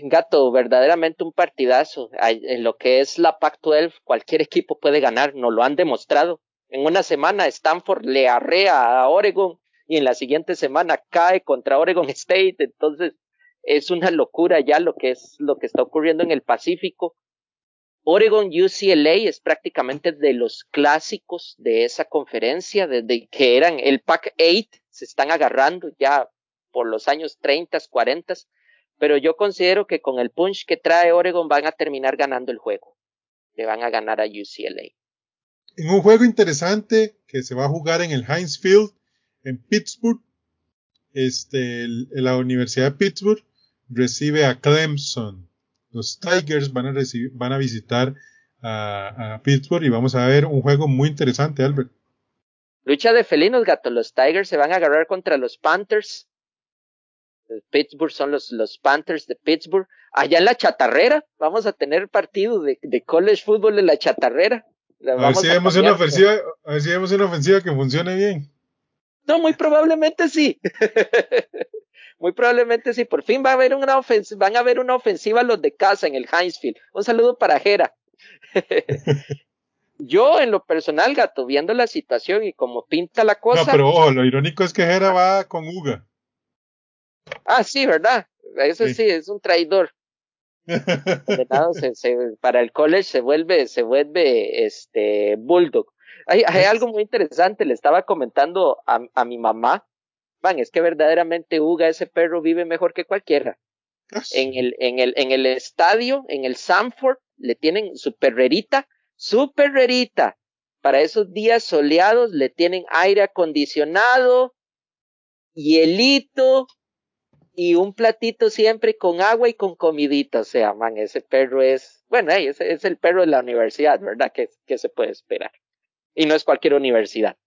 Gato, verdaderamente un partidazo. En lo que es la Pac-12, cualquier equipo puede ganar, nos lo han demostrado. En una semana Stanford le arrea a Oregon y en la siguiente semana cae contra Oregon State. Entonces, es una locura ya lo que es lo que está ocurriendo en el Pacífico. Oregon UCLA es prácticamente de los clásicos de esa conferencia, desde que eran el Pac 8, se están agarrando ya por los años 30, 40, pero yo considero que con el punch que trae Oregon van a terminar ganando el juego. le van a ganar a UCLA. En un juego interesante que se va a jugar en el Heinz Field en Pittsburgh, este, la Universidad de Pittsburgh recibe a Clemson. Los Tigers van a, recibir, van a visitar a, Pittsburgh y vamos a ver un juego muy interesante, Albert. Lucha de felinos, gato. Los Tigers se van a agarrar contra los Panthers. Pittsburgh son los, los Panthers de Pittsburgh. Allá en la chatarrera vamos a tener partido de, de college football en la chatarrera. a, ver si vemos una ofensiva, a ver si vemos una ofensiva que funcione bien. No, muy probablemente sí. [laughs] muy probablemente sí. Por fin va a haber una ofensiva, van a haber una ofensiva los de casa en el Hinesfield. Un saludo para Jera. [laughs] Yo, en lo personal, gato, viendo la situación y como pinta la cosa. No, pero ojo, lo irónico es que Jera va con Uga. Ah, sí, ¿verdad? Eso sí, es un traidor. para el college se vuelve, se vuelve este Bulldog. Hay, hay algo muy interesante, le estaba comentando a, a mi mamá. Van, es que verdaderamente Uga, ese perro, vive mejor que cualquiera. Ah, en el, en el, en el estadio, en el Sanford, le tienen su perrerita, su perrerita. Para esos días soleados le tienen aire acondicionado, hielito y un platito siempre con agua y con comidita. O sea, man, ese perro es, bueno, ese es el perro de la universidad, ¿verdad? ¿Qué, qué se puede esperar? Y no es cualquier universidad.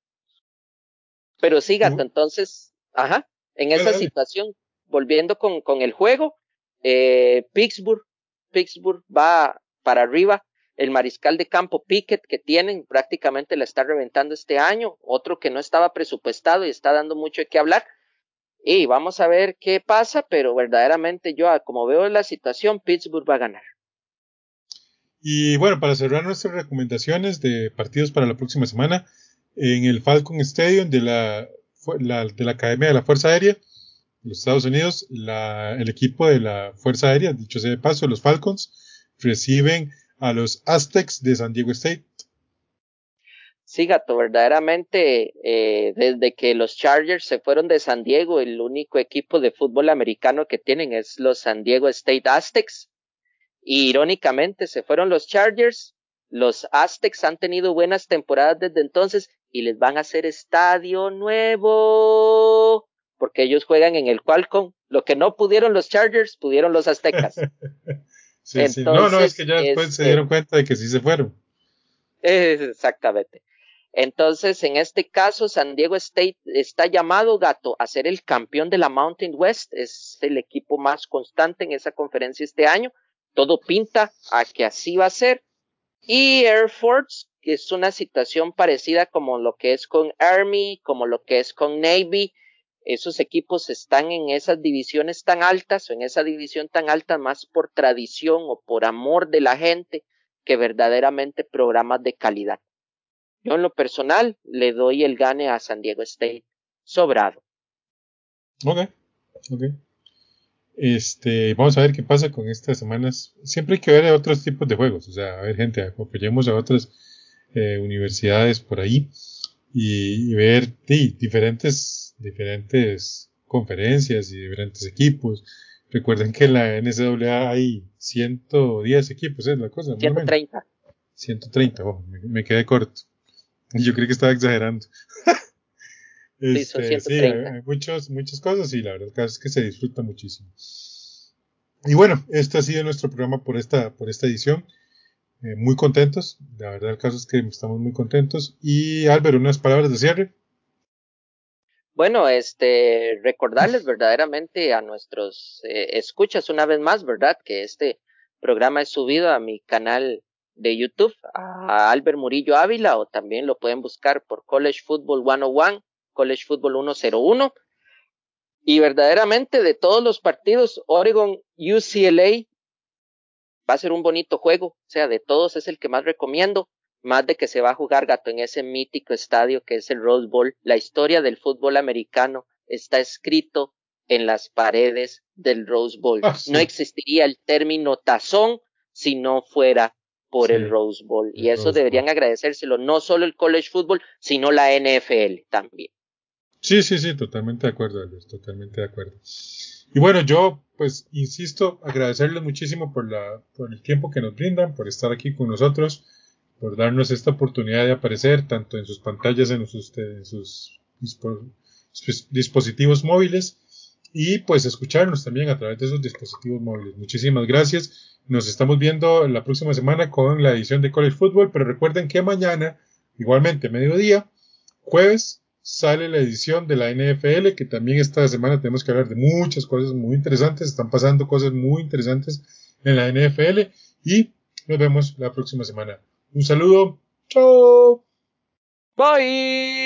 Pero sí, gato, entonces, ajá, en esa situación, volviendo con, con el juego, eh, Pittsburgh, Pittsburgh va para arriba. El mariscal de campo Pickett que tienen prácticamente la está reventando este año, otro que no estaba presupuestado y está dando mucho de qué hablar. Y vamos a ver qué pasa, pero verdaderamente yo, como veo la situación, Pittsburgh va a ganar. Y bueno, para cerrar nuestras recomendaciones de partidos para la próxima semana, en el Falcon Stadium de la, de la Academia de la Fuerza Aérea de los Estados Unidos, el equipo de la Fuerza Aérea, dicho sea de paso, los Falcons, reciben a los Aztecs de San Diego State. Sí, gato, verdaderamente, eh, desde que los Chargers se fueron de San Diego, el único equipo de fútbol americano que tienen es los San Diego State Aztecs. Y irónicamente, se fueron los Chargers, los Aztecs han tenido buenas temporadas desde entonces y les van a hacer estadio nuevo, porque ellos juegan en el Qualcomm. Lo que no pudieron los Chargers, pudieron los Aztecas. [laughs] No, no, es que ya después se este dieron cuenta de que sí se fueron. Exactamente. Entonces, en este caso, San Diego State está llamado, gato, a ser el campeón de la Mountain West. Es el equipo más constante en esa conferencia este año. Todo pinta a que así va a ser. Y Air Force, es una situación parecida como lo que es con Army, como lo que es con Navy esos equipos están en esas divisiones tan altas o en esa división tan alta más por tradición o por amor de la gente que verdaderamente programas de calidad. Yo en lo personal le doy el gane a San Diego State sobrado. Este, vamos a ver qué pasa con estas semanas. Siempre hay que ver otros tipos de juegos, o sea, a ver gente, apoyemos a otras eh, universidades por ahí y, ver diferentes, diferentes conferencias y diferentes equipos. Recuerden que en la NCAA hay 110 equipos, es la cosa. 130. 130, oh, me, quedé corto. Yo creí que estaba exagerando. [laughs] este, sí, muchos, muchas cosas y la verdad es que se disfruta muchísimo. Y bueno, este ha sido nuestro programa por esta, por esta edición. Eh, muy contentos. La verdad, el caso es que estamos muy contentos. Y Álvaro, unas palabras de cierre. Bueno, este, recordarles verdaderamente a nuestros eh, escuchas una vez más, ¿verdad? Que este programa es subido a mi canal de YouTube, a Albert Murillo Ávila, o también lo pueden buscar por College Football 101, College Football 101. Y verdaderamente de todos los partidos, Oregon, UCLA va a ser un bonito juego, o sea, de todos es el que más recomiendo, más de que se va a jugar gato en ese mítico estadio que es el Rose Bowl. La historia del fútbol americano está escrito en las paredes del Rose Bowl. Ah, no existiría el término tazón si no fuera por el Rose Bowl. y eso deberían agradecérselo no solo el college football, sino la NFL también. Sí, sí, sí, totalmente de acuerdo, totalmente de acuerdo. Y bueno, yo pues, insisto, agradecerles muchísimo por, la, por el tiempo que nos brindan, por estar aquí con nosotros, por darnos esta oportunidad de aparecer tanto en sus pantallas, en sus, en sus dispositivos móviles y pues escucharnos también a través de esos dispositivos móviles. Muchísimas gracias. Nos estamos viendo la próxima semana con la edición de College Football, pero recuerden que mañana, igualmente mediodía, jueves, sale la edición de la NFL, que también esta semana tenemos que hablar de muchas cosas muy interesantes, están pasando cosas muy interesantes en la NFL y nos vemos la próxima semana. Un saludo, chao. Bye.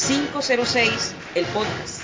506, el podcast.